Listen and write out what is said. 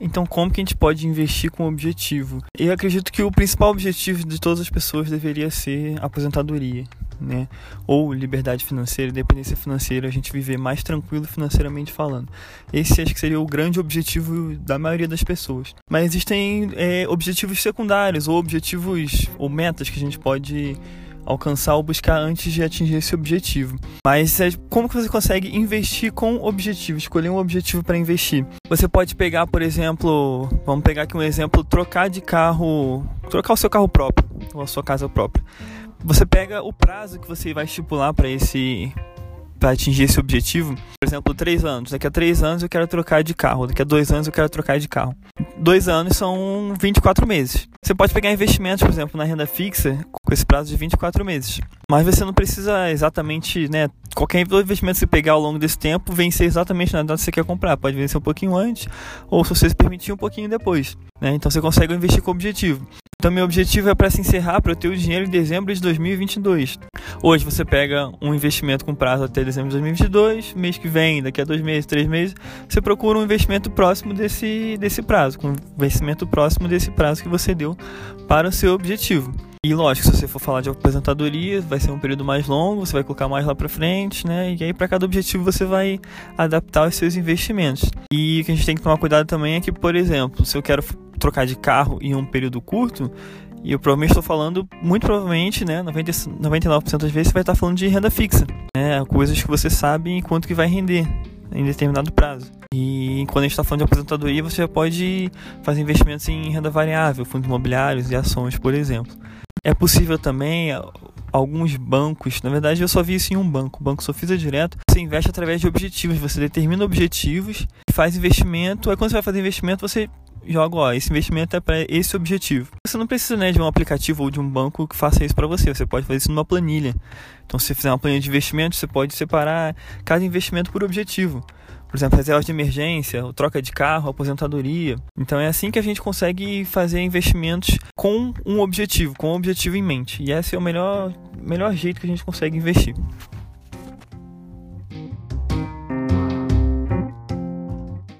Então, como que a gente pode investir com objetivo? Eu acredito que o principal objetivo de todas as pessoas deveria ser aposentadoria, né? Ou liberdade financeira, independência financeira, a gente viver mais tranquilo financeiramente falando. Esse acho que seria o grande objetivo da maioria das pessoas. Mas existem é, objetivos secundários ou objetivos ou metas que a gente pode alcançar ou buscar antes de atingir esse objetivo. Mas é, como que você consegue investir com objetivo, escolher um objetivo para investir? Você pode pegar, por exemplo, vamos pegar aqui um exemplo, trocar de carro, trocar o seu carro próprio ou a sua casa própria. Você pega o prazo que você vai estipular para esse para atingir esse objetivo, por exemplo, três anos. Daqui a três anos eu quero trocar de carro. Daqui a dois anos eu quero trocar de carro. Dois anos são 24 meses. Você pode pegar investimentos, por exemplo, na renda fixa com esse prazo de 24 meses. Mas você não precisa exatamente, né? Qualquer investimento que você pegar ao longo desse tempo vencer exatamente na data que você quer comprar. Pode vencer um pouquinho antes, ou se você se permitir, um pouquinho depois. Né? Então você consegue investir com objetivo. Então, meu objetivo é para se encerrar para eu ter o dinheiro em dezembro de 2022. Hoje você pega um investimento com prazo até dezembro de 2022, mês que vem, daqui a dois meses, três meses, você procura um investimento próximo desse, desse prazo, com um investimento próximo desse prazo que você deu para o seu objetivo. E lógico, se você for falar de aposentadoria, vai ser um período mais longo, você vai colocar mais lá para frente, né? E aí para cada objetivo você vai adaptar os seus investimentos. E o que a gente tem que tomar cuidado também é que, por exemplo, se eu quero trocar de carro em um período curto, e eu provavelmente estou falando, muito provavelmente, né, 90, 99% das vezes você vai estar falando de renda fixa, né, coisas que você sabe quanto que vai render em determinado prazo. E quando a gente está falando de aposentadoria, você já pode fazer investimentos em renda variável, fundos imobiliários e ações, por exemplo. É possível também alguns bancos, na verdade eu só vi isso em um banco, o Banco Sofisa Direto, você investe através de objetivos, você determina objetivos, faz investimento, aí quando você vai fazer investimento você joga, ó, esse investimento é para esse objetivo. Você não precisa né, de um aplicativo ou de um banco que faça isso para você, você pode fazer isso numa planilha. Então, se você fizer uma planilha de investimento, você pode separar cada investimento por objetivo. Por exemplo, reservas de emergência, troca de carro, aposentadoria. Então é assim que a gente consegue fazer investimentos com um objetivo, com um objetivo em mente. E esse é o melhor, melhor jeito que a gente consegue investir.